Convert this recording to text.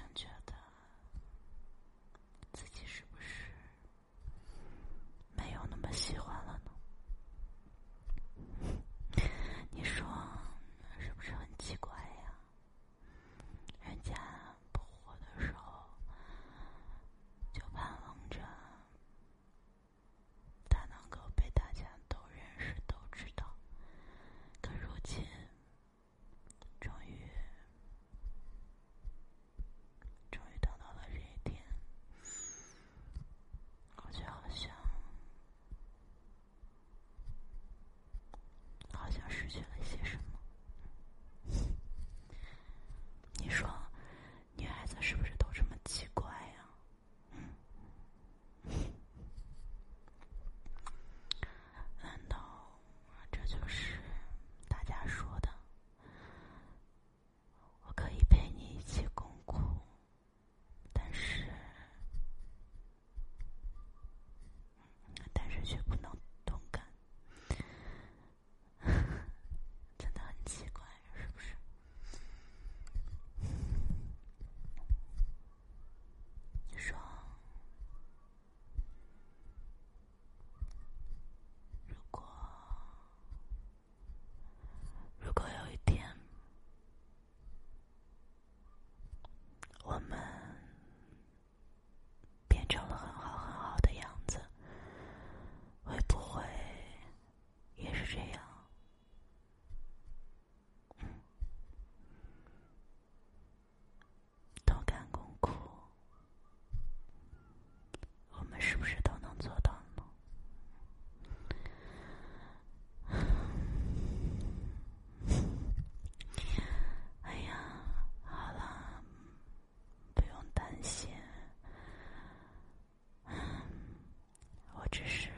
fonctionne, 失去了。这是